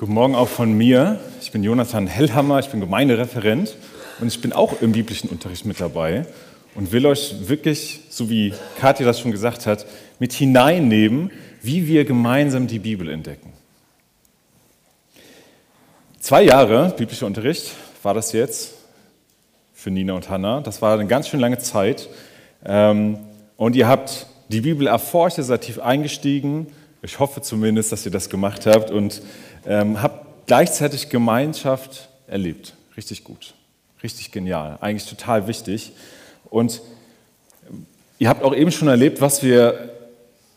Guten Morgen auch von mir. Ich bin Jonathan Hellhammer, ich bin Gemeindereferent und ich bin auch im biblischen Unterricht mit dabei und will euch wirklich, so wie Kathi das schon gesagt hat, mit hineinnehmen, wie wir gemeinsam die Bibel entdecken. Zwei Jahre biblischer Unterricht war das jetzt für Nina und Hannah. Das war eine ganz schön lange Zeit. Ähm, und ihr habt die Bibel erforscht, ihr seid tief eingestiegen. Ich hoffe zumindest, dass ihr das gemacht habt und ähm, habe gleichzeitig Gemeinschaft erlebt. Richtig gut, richtig genial, eigentlich total wichtig. Und ihr habt auch eben schon erlebt, was wir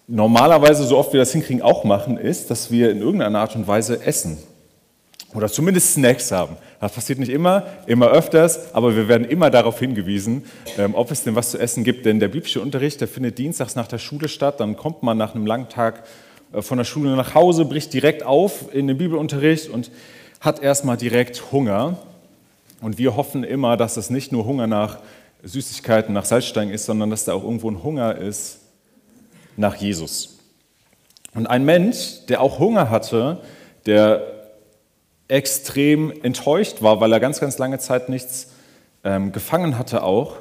normalerweise, so oft wir das hinkriegen, auch machen, ist, dass wir in irgendeiner Art und Weise essen. Oder zumindest Snacks haben. Das passiert nicht immer, immer öfters, aber wir werden immer darauf hingewiesen, ähm, ob es denn was zu essen gibt. Denn der biblische Unterricht, der findet dienstags nach der Schule statt. Dann kommt man nach einem langen Tag von der Schule nach Hause, bricht direkt auf in den Bibelunterricht und hat erstmal direkt Hunger. Und wir hoffen immer, dass es nicht nur Hunger nach Süßigkeiten, nach Salzstein ist, sondern dass da auch irgendwo ein Hunger ist nach Jesus. Und ein Mensch, der auch Hunger hatte, der extrem enttäuscht war, weil er ganz, ganz lange Zeit nichts ähm, gefangen hatte auch,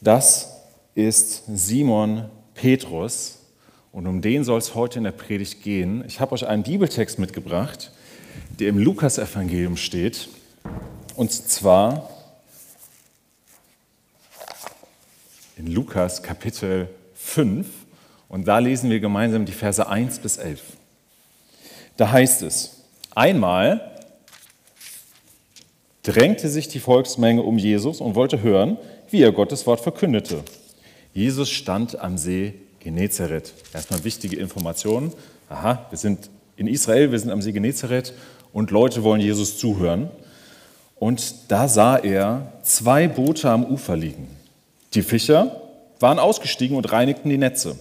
das ist Simon Petrus. Und um den soll es heute in der Predigt gehen. Ich habe euch einen Bibeltext mitgebracht, der im Lukasevangelium steht. Und zwar in Lukas Kapitel 5. Und da lesen wir gemeinsam die Verse 1 bis 11. Da heißt es, einmal drängte sich die Volksmenge um Jesus und wollte hören, wie er Gottes Wort verkündete. Jesus stand am See Genezareth. Erstmal wichtige Informationen. Aha, wir sind in Israel, wir sind am See Genezareth und Leute wollen Jesus zuhören. Und da sah er zwei Boote am Ufer liegen. Die Fischer waren ausgestiegen und reinigten die Netze.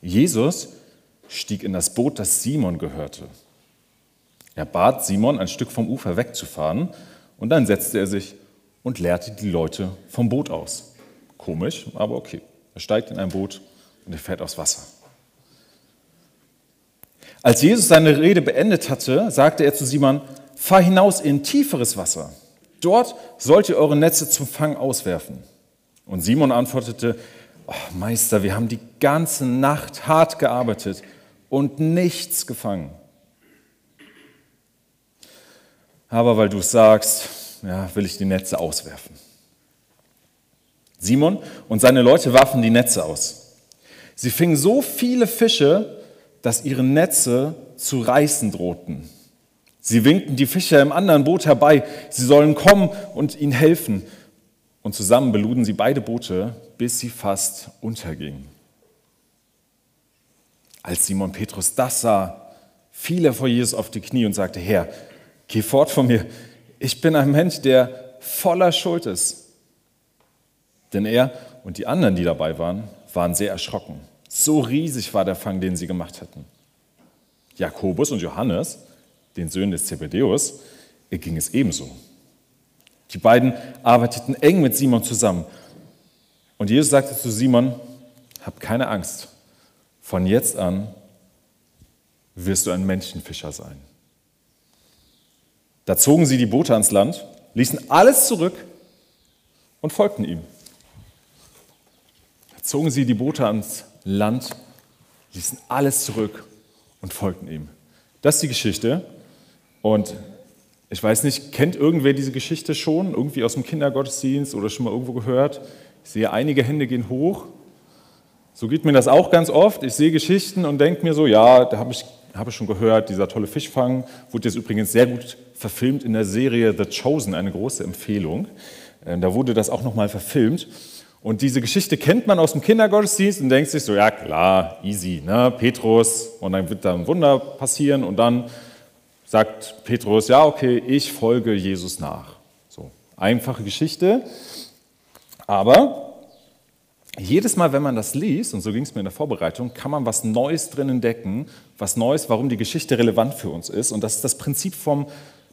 Jesus stieg in das Boot, das Simon gehörte. Er bat Simon, ein Stück vom Ufer wegzufahren, und dann setzte er sich und leerte die Leute vom Boot aus. Komisch, aber okay. Er steigt in ein Boot und er fährt aufs Wasser. Als Jesus seine Rede beendet hatte, sagte er zu Simon, fahr hinaus in tieferes Wasser. Dort sollt ihr eure Netze zum Fang auswerfen. Und Simon antwortete, oh Meister, wir haben die ganze Nacht hart gearbeitet und nichts gefangen. Aber weil du es sagst, ja, will ich die Netze auswerfen. Simon und seine Leute warfen die Netze aus. Sie fingen so viele Fische, dass ihre Netze zu reißen drohten. Sie winkten die Fischer im anderen Boot herbei, sie sollen kommen und ihnen helfen. Und zusammen beluden sie beide Boote, bis sie fast untergingen. Als Simon Petrus das sah, fiel er vor Jesus auf die Knie und sagte, Herr, geh fort von mir, ich bin ein Mensch, der voller Schuld ist. Denn er und die anderen, die dabei waren, waren sehr erschrocken. So riesig war der Fang, den sie gemacht hatten. Jakobus und Johannes, den Söhnen des Zebedeus, ging es ebenso. Die beiden arbeiteten eng mit Simon zusammen. Und Jesus sagte zu Simon, hab keine Angst, von jetzt an wirst du ein Menschenfischer sein. Da zogen sie die Boote ans Land, ließen alles zurück und folgten ihm. Da zogen sie die Boote ans Land, ließen alles zurück und folgten ihm. Das ist die Geschichte. Und ich weiß nicht, kennt irgendwer diese Geschichte schon? Irgendwie aus dem Kindergottesdienst oder schon mal irgendwo gehört? Ich sehe, einige Hände gehen hoch. So geht mir das auch ganz oft. Ich sehe Geschichten und denke mir so, ja, da habe ich, hab ich schon gehört, dieser tolle Fischfang wurde jetzt übrigens sehr gut verfilmt in der Serie The Chosen, eine große Empfehlung. Äh, da wurde das auch nochmal verfilmt. Und diese Geschichte kennt man aus dem Kindergottesdienst und denkt sich so, ja klar, easy, ne? Petrus, und dann wird da ein Wunder passieren und dann sagt Petrus, ja okay, ich folge Jesus nach. So, einfache Geschichte, aber jedes Mal, wenn man das liest, und so ging es mir in der Vorbereitung, kann man was Neues drin entdecken, was Neues, warum die Geschichte relevant für uns ist. Und das ist das Prinzip vom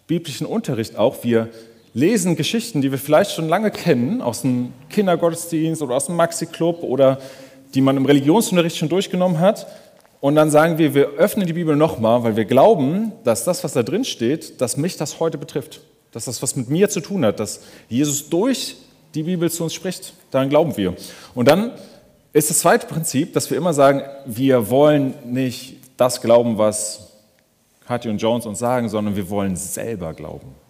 biblischen Unterricht auch. Wir lesen Geschichten, die wir vielleicht schon lange kennen, aus dem Kindergottesdienst oder aus dem Maxi-Club oder die man im Religionsunterricht schon durchgenommen hat. Und dann sagen wir, wir öffnen die Bibel nochmal, weil wir glauben, dass das, was da drin steht, dass mich das heute betrifft. Dass das was mit mir zu tun hat, dass Jesus durch die Bibel zu uns spricht. Daran glauben wir. Und dann ist das zweite Prinzip, dass wir immer sagen, wir wollen nicht das glauben, was Katja und Jones uns sagen, sondern wir wollen selber glauben.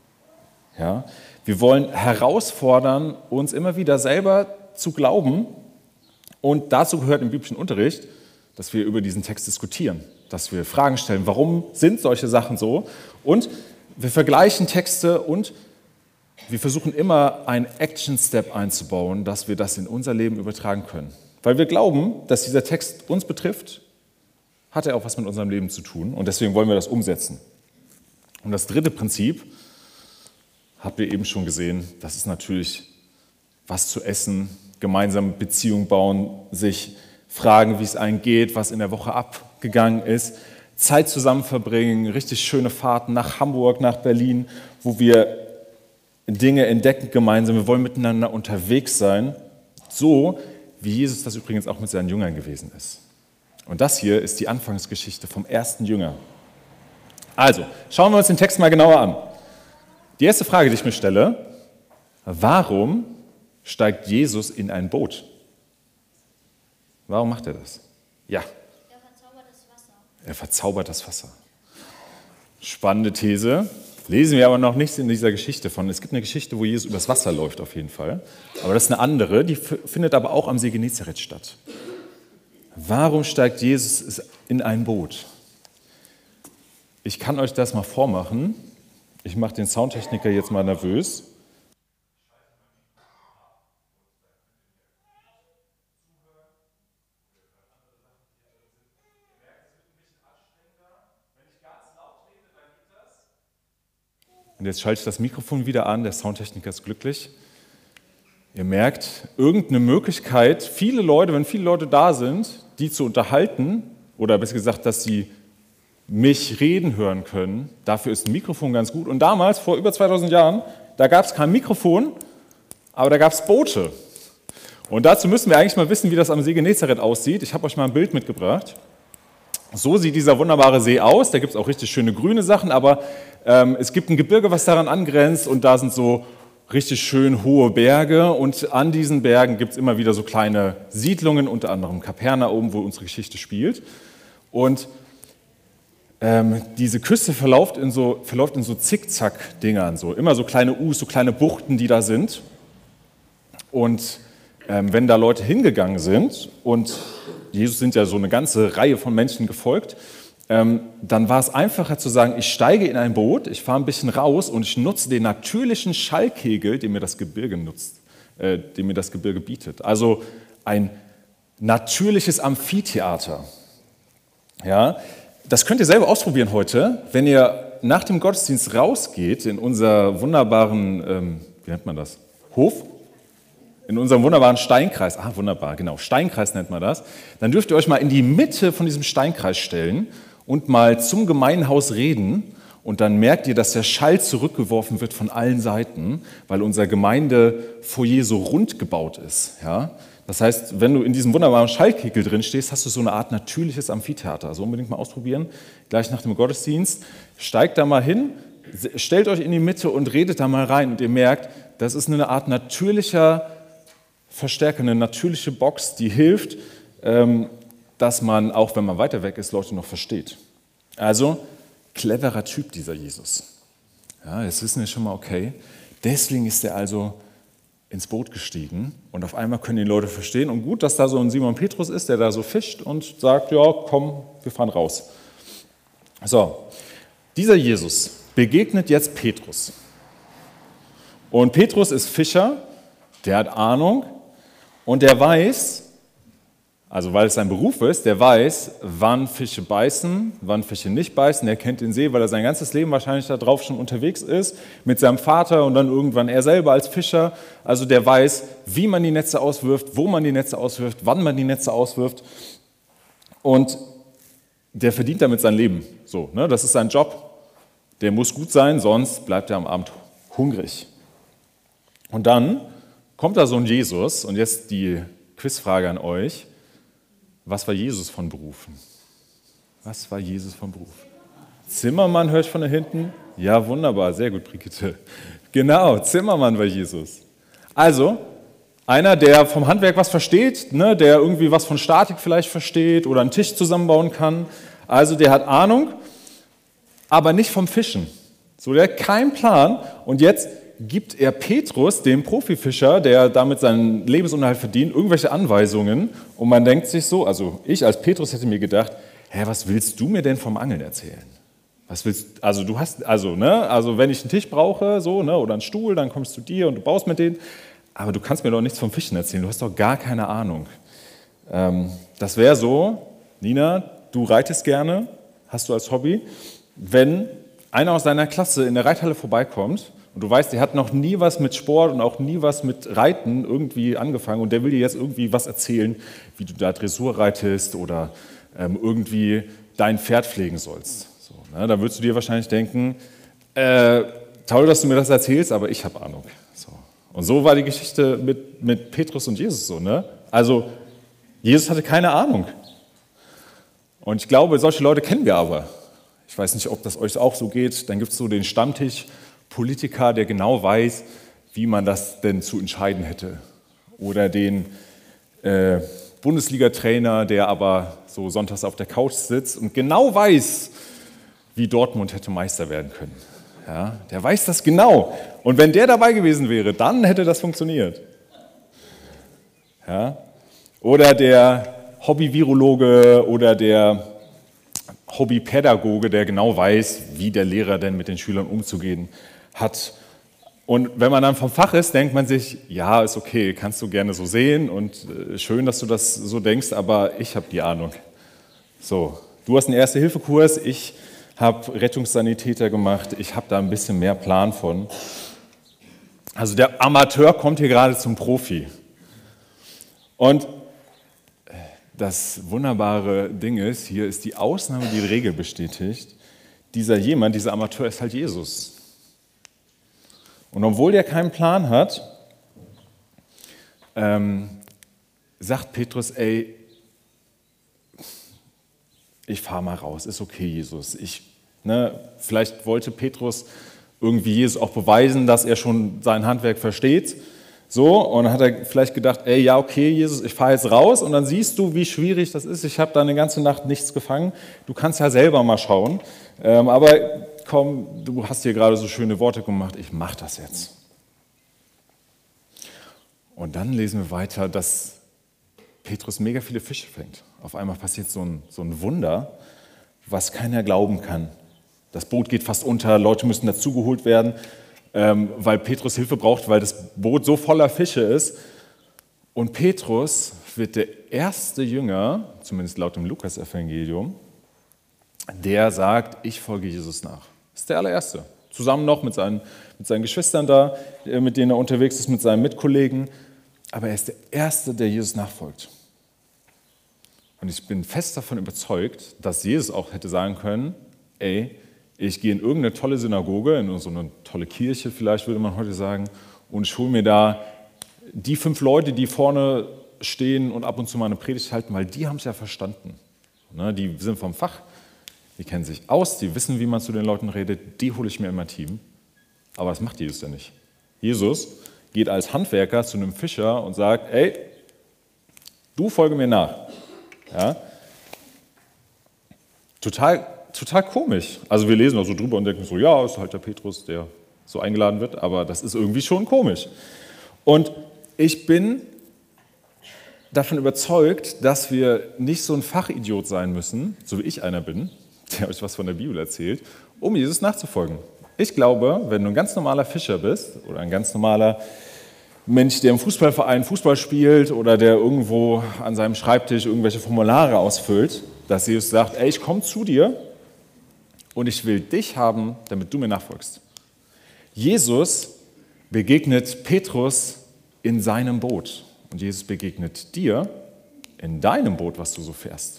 Ja? Wir wollen herausfordern, uns immer wieder selber zu glauben. Und dazu gehört im biblischen Unterricht, dass wir über diesen Text diskutieren, dass wir Fragen stellen, warum sind solche Sachen so? Und wir vergleichen Texte und wir versuchen immer einen Action-Step einzubauen, dass wir das in unser Leben übertragen können. Weil wir glauben, dass dieser Text uns betrifft hat er auch was mit unserem Leben zu tun und deswegen wollen wir das umsetzen. Und das dritte Prinzip, habt ihr eben schon gesehen, das ist natürlich was zu essen, gemeinsam Beziehungen bauen, sich fragen, wie es einem geht, was in der Woche abgegangen ist, Zeit zusammen verbringen, richtig schöne Fahrten nach Hamburg, nach Berlin, wo wir Dinge entdecken gemeinsam. Wir wollen miteinander unterwegs sein, so wie Jesus das übrigens auch mit seinen Jüngern gewesen ist. Und das hier ist die Anfangsgeschichte vom ersten Jünger. Also, schauen wir uns den Text mal genauer an. Die erste Frage, die ich mir stelle, warum steigt Jesus in ein Boot? Warum macht er das? Ja. Er verzaubert das Wasser. Er verzaubert das Wasser. Spannende These. Lesen wir aber noch nichts in dieser Geschichte von. Es gibt eine Geschichte, wo Jesus übers Wasser läuft, auf jeden Fall. Aber das ist eine andere, die findet aber auch am See Genezareth statt. Warum steigt Jesus in ein Boot? Ich kann euch das mal vormachen. Ich mache den Soundtechniker jetzt mal nervös. Und jetzt schalte ich das Mikrofon wieder an, der Soundtechniker ist glücklich. Ihr merkt, irgendeine Möglichkeit, viele Leute, wenn viele Leute da sind, die zu unterhalten oder besser gesagt, dass sie mich reden hören können. Dafür ist ein Mikrofon ganz gut. Und damals, vor über 2000 Jahren, da gab es kein Mikrofon, aber da gab es Boote. Und dazu müssen wir eigentlich mal wissen, wie das am See Genezareth aussieht. Ich habe euch mal ein Bild mitgebracht. So sieht dieser wunderbare See aus. Da gibt es auch richtig schöne grüne Sachen, aber ähm, es gibt ein Gebirge, was daran angrenzt und da sind so richtig schön hohe Berge und an diesen Bergen gibt es immer wieder so kleine Siedlungen, unter anderem Kapernaum, wo unsere Geschichte spielt. Und ähm, diese Küste verläuft in so, verläuft in so Zickzack-Dingern, so immer so kleine U's, so kleine Buchten, die da sind. Und ähm, wenn da Leute hingegangen sind und Jesus sind ja so eine ganze Reihe von Menschen gefolgt, ähm, dann war es einfacher zu sagen, ich steige in ein Boot, ich fahre ein bisschen raus und ich nutze den natürlichen Schallkegel, den mir das Gebirge nutzt, äh, den mir das Gebirge bietet. Also ein natürliches Amphitheater. Ja, das könnt ihr selber ausprobieren heute, wenn ihr nach dem Gottesdienst rausgeht in unser wunderbaren, ähm, wie nennt man das, Hof, in unserem wunderbaren Steinkreis, ah wunderbar, genau, Steinkreis nennt man das, dann dürft ihr euch mal in die Mitte von diesem Steinkreis stellen und mal zum Gemeinhaus reden und dann merkt ihr, dass der Schall zurückgeworfen wird von allen Seiten, weil unser Gemeindefoyer so rund gebaut ist. Ja? Das heißt, wenn du in diesem wunderbaren Schallkegel drin stehst, hast du so eine Art natürliches Amphitheater. Also unbedingt mal ausprobieren, gleich nach dem Gottesdienst. Steigt da mal hin, stellt euch in die Mitte und redet da mal rein und ihr merkt, das ist eine Art natürlicher Verstärker, eine natürliche Box, die hilft, ähm, dass man, auch wenn man weiter weg ist, Leute noch versteht. Also, cleverer Typ, dieser Jesus. Ja, jetzt wissen wir schon mal, okay, deswegen ist er also ins Boot gestiegen und auf einmal können die Leute verstehen. Und gut, dass da so ein Simon Petrus ist, der da so fischt und sagt, ja, komm, wir fahren raus. So, dieser Jesus begegnet jetzt Petrus. Und Petrus ist Fischer, der hat Ahnung und der weiß, also weil es sein Beruf ist, der weiß, wann Fische beißen, wann Fische nicht beißen. Er kennt den See, weil er sein ganzes Leben wahrscheinlich darauf schon unterwegs ist, mit seinem Vater und dann irgendwann er selber als Fischer. Also der weiß, wie man die Netze auswirft, wo man die Netze auswirft, wann man die Netze auswirft. Und der verdient damit sein Leben. So, ne? Das ist sein Job. Der muss gut sein, sonst bleibt er am Abend hungrig. Und dann kommt da so ein Jesus, und jetzt die Quizfrage an euch was war Jesus von Berufen? Was war Jesus vom Beruf? Zimmermann höre ich von da hinten. Ja, wunderbar, sehr gut, Brigitte. Genau, Zimmermann war Jesus. Also, einer, der vom Handwerk was versteht, ne, der irgendwie was von Statik vielleicht versteht oder einen Tisch zusammenbauen kann. Also, der hat Ahnung, aber nicht vom Fischen. So, der hat keinen Plan. Und jetzt gibt er Petrus, dem Profifischer, der damit seinen Lebensunterhalt verdient, irgendwelche Anweisungen. Und man denkt sich so, also ich als Petrus hätte mir gedacht, hä, was willst du mir denn vom Angeln erzählen? Was willst, also du hast, also, ne, also wenn ich einen Tisch brauche, so, ne, oder einen Stuhl, dann kommst du dir und du baust mit denen. Aber du kannst mir doch nichts vom Fischen erzählen, du hast doch gar keine Ahnung. Ähm, das wäre so, Nina, du reitest gerne, hast du als Hobby. Wenn einer aus deiner Klasse in der Reithalle vorbeikommt und du weißt, der hat noch nie was mit Sport und auch nie was mit Reiten irgendwie angefangen und der will dir jetzt irgendwie was erzählen, wie du da Dressur reitest oder ähm, irgendwie dein Pferd pflegen sollst. Ne, da würdest du dir wahrscheinlich denken, äh, toll, dass du mir das erzählst, aber ich habe Ahnung. So. Und so war die Geschichte mit, mit Petrus und Jesus so. Ne? Also Jesus hatte keine Ahnung. Und ich glaube, solche Leute kennen wir aber. Ich weiß nicht, ob das euch auch so geht. Dann gibt es so den Stammtisch-Politiker, der genau weiß, wie man das denn zu entscheiden hätte. Oder den äh, Bundesliga-Trainer, der aber so sonntags auf der Couch sitzt und genau weiß, wie Dortmund hätte Meister werden können. Ja, der weiß das genau. Und wenn der dabei gewesen wäre, dann hätte das funktioniert. Ja? Oder der Hobby-Virologe oder der Hobbypädagoge, der genau weiß, wie der Lehrer denn mit den Schülern umzugehen hat. Und wenn man dann vom Fach ist, denkt man sich, ja, ist okay, kannst du gerne so sehen und äh, schön, dass du das so denkst, aber ich habe die Ahnung. So, du hast einen Erste-Hilfe-Kurs, ich habe Rettungssanitäter gemacht, ich habe da ein bisschen mehr Plan von. Also der Amateur kommt hier gerade zum Profi. Und das wunderbare Ding ist, hier ist die Ausnahme, die, die Regel bestätigt. Dieser jemand, dieser Amateur ist halt Jesus. Und obwohl der keinen Plan hat, ähm, sagt Petrus, ey, ich fahre mal raus, ist okay, Jesus. Ich, ne, vielleicht wollte Petrus irgendwie Jesus auch beweisen, dass er schon sein Handwerk versteht. So, und dann hat er vielleicht gedacht, ey, ja, okay, Jesus, ich fahre jetzt raus und dann siehst du, wie schwierig das ist. Ich habe da eine ganze Nacht nichts gefangen. Du kannst ja selber mal schauen. Ähm, aber komm, du hast hier gerade so schöne Worte gemacht, ich mache das jetzt. Und dann lesen wir weiter, dass Petrus mega viele Fische fängt. Auf einmal passiert so ein, so ein Wunder, was keiner glauben kann. Das Boot geht fast unter, Leute müssen dazugeholt werden, ähm, weil Petrus Hilfe braucht, weil das Boot so voller Fische ist. Und Petrus wird der erste Jünger, zumindest laut dem Lukas-Evangelium, der sagt, ich folge Jesus nach. Das ist der allererste. Zusammen noch mit seinen, mit seinen Geschwistern da, äh, mit denen er unterwegs ist, mit seinen Mitkollegen. Aber er ist der Erste, der Jesus nachfolgt. Und ich bin fest davon überzeugt, dass Jesus auch hätte sagen können, ey, ich gehe in irgendeine tolle Synagoge, in so eine tolle Kirche vielleicht würde man heute sagen, und ich hole mir da die fünf Leute, die vorne stehen und ab und zu mal eine Predigt halten, weil die haben es ja verstanden. Ne, die sind vom Fach, die kennen sich aus, die wissen, wie man zu den Leuten redet, die hole ich mir immer Team. Aber das macht Jesus ja nicht. Jesus geht als Handwerker zu einem Fischer und sagt, ey, du folge mir nach. Ja? Total, total komisch. Also wir lesen auch so drüber und denken so, ja, ist halt der Petrus, der so eingeladen wird, aber das ist irgendwie schon komisch. Und ich bin davon überzeugt, dass wir nicht so ein Fachidiot sein müssen, so wie ich einer bin, der euch was von der Bibel erzählt, um Jesus nachzufolgen. Ich glaube, wenn du ein ganz normaler Fischer bist oder ein ganz normaler Mensch, der im Fußballverein Fußball spielt oder der irgendwo an seinem Schreibtisch irgendwelche Formulare ausfüllt, dass Jesus sagt, ey, ich komme zu dir und ich will dich haben, damit du mir nachfolgst. Jesus begegnet Petrus in seinem Boot und Jesus begegnet dir in deinem Boot, was du so fährst.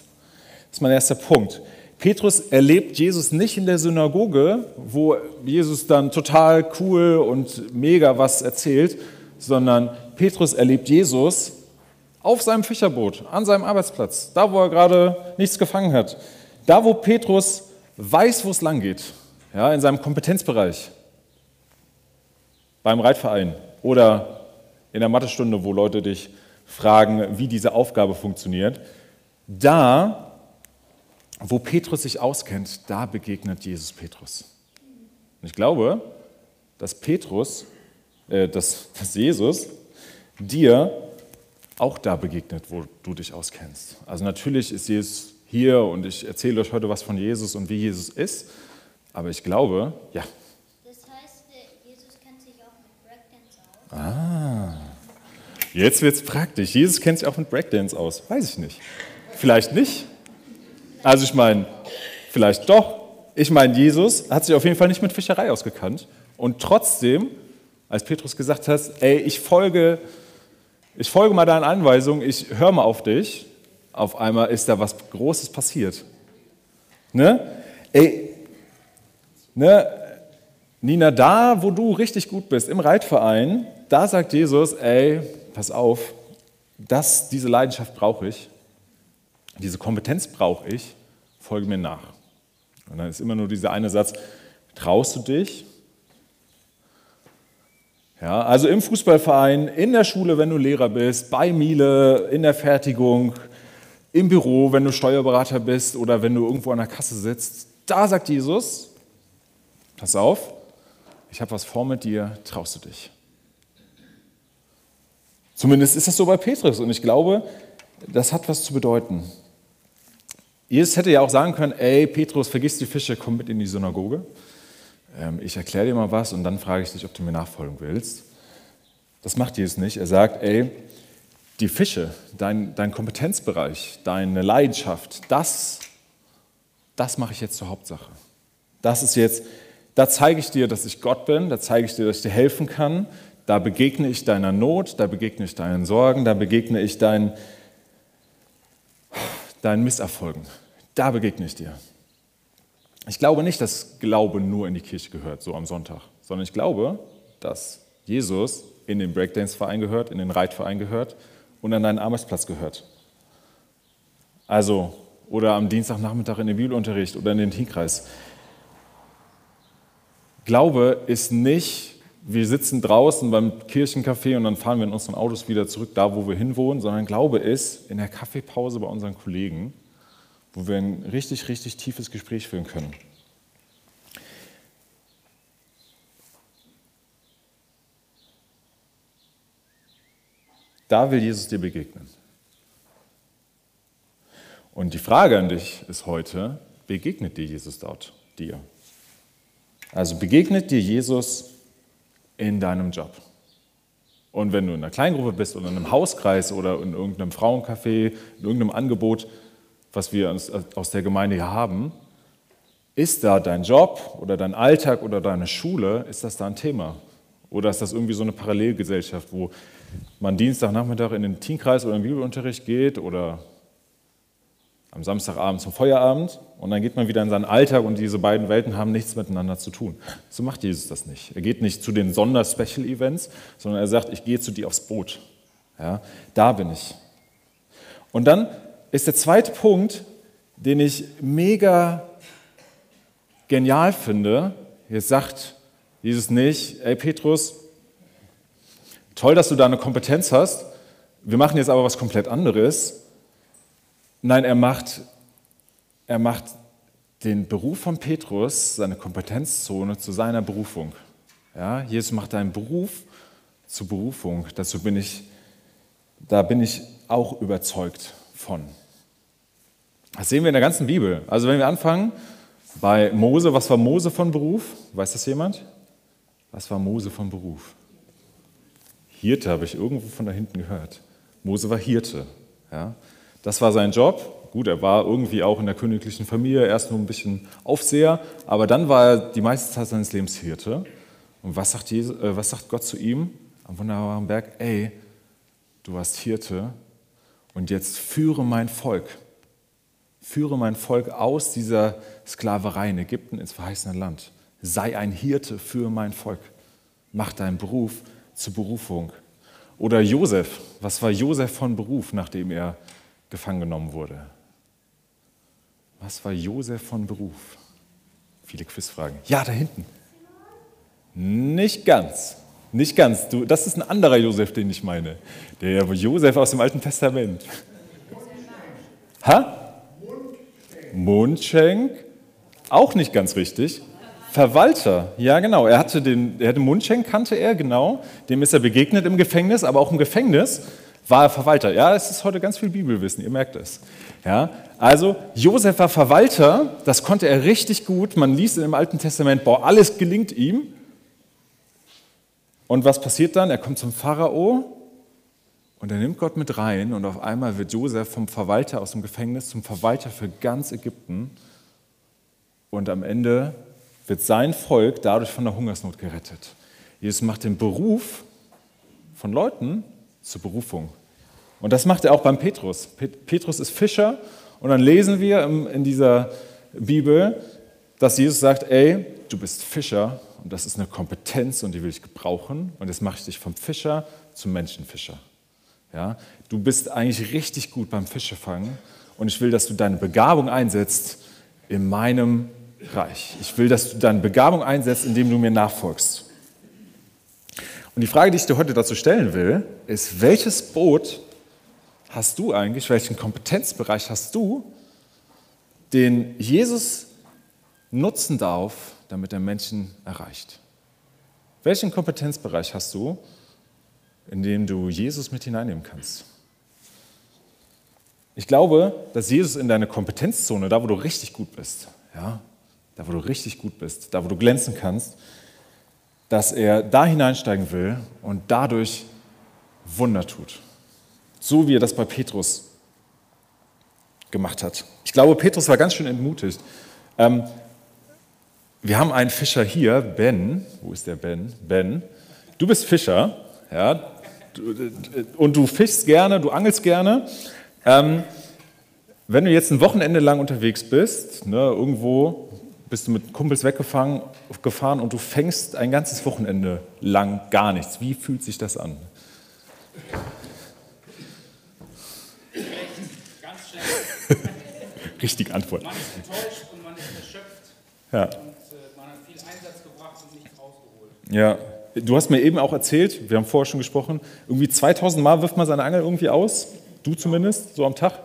Das ist mein erster Punkt. Petrus erlebt Jesus nicht in der Synagoge, wo Jesus dann total cool und mega was erzählt, sondern Petrus erlebt Jesus auf seinem Fischerboot, an seinem Arbeitsplatz, da wo er gerade nichts gefangen hat. Da, wo Petrus weiß, wo es lang geht, ja, in seinem Kompetenzbereich, beim Reitverein oder in der Mathestunde, wo Leute dich fragen, wie diese Aufgabe funktioniert, da, wo Petrus sich auskennt, da begegnet Jesus Petrus. Und ich glaube, dass Petrus, äh, dass, dass Jesus dir auch da begegnet, wo du dich auskennst. Also natürlich ist Jesus hier und ich erzähle euch heute was von Jesus und wie Jesus ist, aber ich glaube, ja. Das heißt, äh, Jesus kennt sich auch mit Breakdance aus. Ah, jetzt wird es praktisch. Jesus kennt sich auch mit Breakdance aus. Weiß ich nicht. Vielleicht nicht. Also ich meine, vielleicht doch. Ich meine, Jesus hat sich auf jeden Fall nicht mit Fischerei ausgekannt. Und trotzdem, als Petrus gesagt hat, ey, ich folge, ich folge mal deinen Anweisungen, ich höre mal auf dich, auf einmal ist da was Großes passiert. Ne? Ey, ne? Nina, da, wo du richtig gut bist, im Reitverein, da sagt Jesus, ey, pass auf, das, diese Leidenschaft brauche ich, diese Kompetenz brauche ich, folge mir nach. Und dann ist immer nur dieser eine Satz, traust du dich? Ja, also im Fußballverein, in der Schule, wenn du Lehrer bist, bei Miele, in der Fertigung, im Büro, wenn du Steuerberater bist oder wenn du irgendwo an der Kasse sitzt, da sagt Jesus, pass auf, ich habe was vor mit dir, traust du dich? Zumindest ist das so bei Petrus und ich glaube, das hat was zu bedeuten. Jesus hätte ja auch sagen können, ey Petrus, vergiss die Fische, komm mit in die Synagoge. Ähm, ich erkläre dir mal was und dann frage ich dich, ob du mir nachfolgen willst. Das macht Jesus nicht. Er sagt, ey, die Fische, dein, dein Kompetenzbereich, deine Leidenschaft, das, das mache ich jetzt zur Hauptsache. Das ist jetzt, da zeige ich dir, dass ich Gott bin, da zeige ich dir, dass ich dir helfen kann, da begegne ich deiner Not, da begegne ich deinen Sorgen, da begegne ich deinen, deinen Misserfolgen. Da begegne ich dir. Ich glaube nicht, dass Glaube nur in die Kirche gehört, so am Sonntag, sondern ich glaube, dass Jesus in den Breakdance-Verein gehört, in den Reitverein gehört und an deinen Arbeitsplatz gehört. Also, oder am Dienstagnachmittag in den Bibelunterricht oder in den Teamkreis. Glaube ist nicht, wir sitzen draußen beim Kirchencafé und dann fahren wir in unseren Autos wieder zurück, da wo wir hinwohnen, sondern Glaube ist in der Kaffeepause bei unseren Kollegen, wo wir ein richtig, richtig tiefes Gespräch führen können. Da will Jesus dir begegnen. Und die Frage an dich ist heute, begegnet dir Jesus dort dir? Also begegnet dir Jesus in deinem Job. Und wenn du in einer Kleingruppe bist oder in einem Hauskreis oder in irgendeinem Frauencafé, in irgendeinem Angebot, was wir aus der Gemeinde hier haben, ist da dein Job oder dein Alltag oder deine Schule, ist das da ein Thema? Oder ist das irgendwie so eine Parallelgesellschaft, wo man Dienstagnachmittag in den Teamkreis oder in den Bibelunterricht geht oder am Samstagabend zum Feierabend und dann geht man wieder in seinen Alltag und diese beiden Welten haben nichts miteinander zu tun. So macht Jesus das nicht. Er geht nicht zu den Sonder-Special-Events, sondern er sagt, ich gehe zu dir aufs Boot. Ja, da bin ich. Und dann ist der zweite Punkt, den ich mega genial finde. Jetzt sagt Jesus nicht, ey Petrus, toll, dass du da eine Kompetenz hast, wir machen jetzt aber was komplett anderes. Nein, er macht, er macht den Beruf von Petrus, seine Kompetenzzone, zu seiner Berufung. Ja, Jesus macht deinen Beruf zur Berufung. Dazu bin ich, da bin ich auch überzeugt von. Das sehen wir in der ganzen Bibel. Also wenn wir anfangen bei Mose, was war Mose von Beruf? Weiß das jemand? Was war Mose von Beruf? Hirte habe ich irgendwo von da hinten gehört. Mose war Hirte. Ja? Das war sein Job. Gut, er war irgendwie auch in der königlichen Familie, erst nur ein bisschen Aufseher, aber dann war er die meiste Zeit seines Lebens Hirte. Und was sagt, Jesus, äh, was sagt Gott zu ihm am wunderbaren Berg? Ey, du warst Hirte und jetzt führe mein Volk. Führe mein Volk aus dieser Sklaverei in Ägypten ins verheißene Land. Sei ein Hirte für mein Volk. Mach deinen Beruf zur Berufung. Oder Josef, was war Josef von Beruf, nachdem er gefangen genommen wurde? Was war Josef von Beruf? Viele Quizfragen. Ja, da hinten. Nicht ganz. Nicht ganz. Du, das ist ein anderer Josef, den ich meine. Der Josef aus dem Alten Testament. Ha? Mundschenk. Auch nicht ganz richtig. Verwalter, ja genau. Er hatte den, er Mundschenk, kannte er, genau. Dem ist er begegnet im Gefängnis, aber auch im Gefängnis war er Verwalter. Ja, es ist heute ganz viel Bibelwissen, ihr merkt es. Ja, also Josef war Verwalter, das konnte er richtig gut. Man liest im Alten Testament, boah, alles gelingt ihm. Und was passiert dann? Er kommt zum Pharao und er nimmt Gott mit rein und auf einmal wird Josef vom Verwalter aus dem Gefängnis zum Verwalter für ganz Ägypten. Und am Ende wird sein Volk dadurch von der Hungersnot gerettet. Jesus macht den Beruf von Leuten zur Berufung. Und das macht er auch beim Petrus. Petrus ist Fischer und dann lesen wir in dieser Bibel, dass Jesus sagt, ey, du bist Fischer und das ist eine Kompetenz und die will ich gebrauchen und jetzt mache ich dich vom Fischer zum Menschenfischer. Ja, du bist eigentlich richtig gut beim Fischefangen und ich will, dass du deine Begabung einsetzt in meinem reich. Ich will, dass du deine Begabung einsetzt, indem du mir nachfolgst. Und die Frage, die ich dir heute dazu stellen will, ist, welches Boot hast du eigentlich, welchen Kompetenzbereich hast du, den Jesus nutzen darf, damit er Menschen erreicht? Welchen Kompetenzbereich hast du, in dem du Jesus mit hineinnehmen kannst? Ich glaube, dass Jesus in deine Kompetenzzone, da wo du richtig gut bist, ja, da wo du richtig gut bist, da wo du glänzen kannst, dass er da hineinsteigen will und dadurch Wunder tut. So wie er das bei Petrus gemacht hat. Ich glaube, Petrus war ganz schön entmutigt. Ähm, wir haben einen Fischer hier, Ben. Wo ist der Ben? Ben. Du bist Fischer, ja, und du fischst gerne, du angelst gerne. Ähm, wenn du jetzt ein Wochenende lang unterwegs bist, ne, irgendwo bist du mit Kumpels weggefahren gefahren und du fängst ein ganzes Wochenende lang gar nichts. Wie fühlt sich das an? Ganz schlecht. Richtige Antwort. Man ist enttäuscht und man ist erschöpft. Ja. Und äh, man hat viel Einsatz gebracht und nichts rausgeholt. Ja, du hast mir eben auch erzählt, wir haben vorher schon gesprochen, irgendwie 2000 Mal wirft man seine Angel irgendwie aus, du zumindest, so am Tag.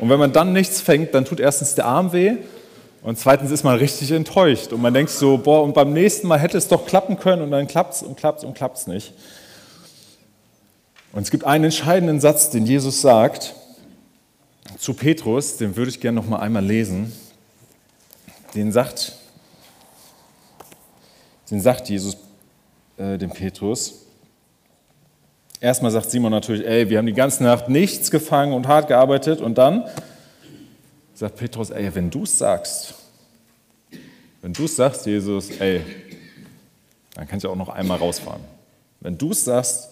Und wenn man dann nichts fängt, dann tut erstens der Arm weh und zweitens ist man richtig enttäuscht und man denkt so, boah, und beim nächsten Mal hätte es doch klappen können und dann klappt es und klappt es und klappt es nicht. Und es gibt einen entscheidenden Satz, den Jesus sagt zu Petrus, den würde ich gerne noch mal einmal lesen. Den sagt, den sagt Jesus äh, dem Petrus. Erstmal sagt Simon natürlich, ey, wir haben die ganze Nacht nichts gefangen und hart gearbeitet und dann sagt Petrus, ey, wenn du es sagst, wenn du es sagst, Jesus, ey, dann kann ich auch noch einmal rausfahren. Wenn du es sagst,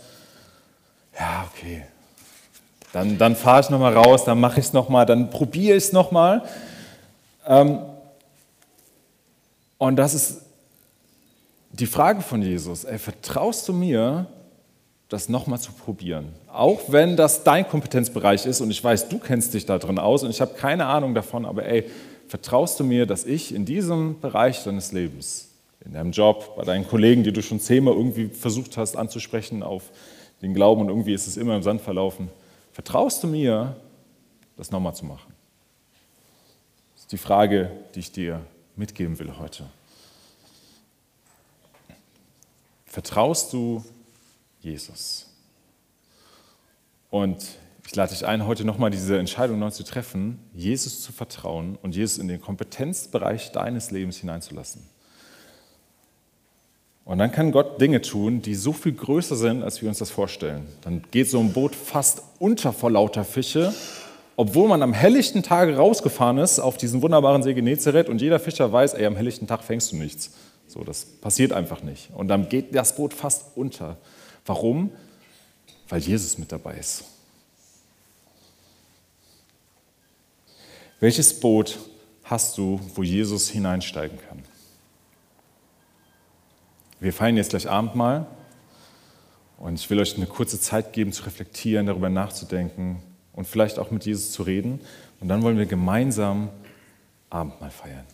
ja, okay, dann, dann fahre ich nochmal raus, dann mache ich es nochmal, dann probiere ich es nochmal. Ähm, und das ist die Frage von Jesus, ey, vertraust du mir, das nochmal zu probieren. Auch wenn das dein Kompetenzbereich ist und ich weiß, du kennst dich da drin aus und ich habe keine Ahnung davon, aber ey, vertraust du mir, dass ich in diesem Bereich deines Lebens, in deinem Job, bei deinen Kollegen, die du schon zehnmal irgendwie versucht hast anzusprechen auf den Glauben und irgendwie ist es immer im Sand verlaufen, vertraust du mir, das nochmal zu machen? Das ist die Frage, die ich dir mitgeben will heute. Vertraust du Jesus. Und ich lade dich ein, heute nochmal diese Entscheidung neu zu treffen, Jesus zu vertrauen und Jesus in den Kompetenzbereich deines Lebens hineinzulassen. Und dann kann Gott Dinge tun, die so viel größer sind, als wir uns das vorstellen. Dann geht so ein Boot fast unter vor lauter Fische, obwohl man am helllichten Tage rausgefahren ist auf diesen wunderbaren See Genezareth und jeder Fischer weiß, ey, am helllichten Tag fängst du nichts. So, das passiert einfach nicht. Und dann geht das Boot fast unter. Warum? Weil Jesus mit dabei ist. Welches Boot hast du, wo Jesus hineinsteigen kann? Wir feiern jetzt gleich Abendmahl und ich will euch eine kurze Zeit geben, zu reflektieren, darüber nachzudenken und vielleicht auch mit Jesus zu reden. Und dann wollen wir gemeinsam Abendmahl feiern.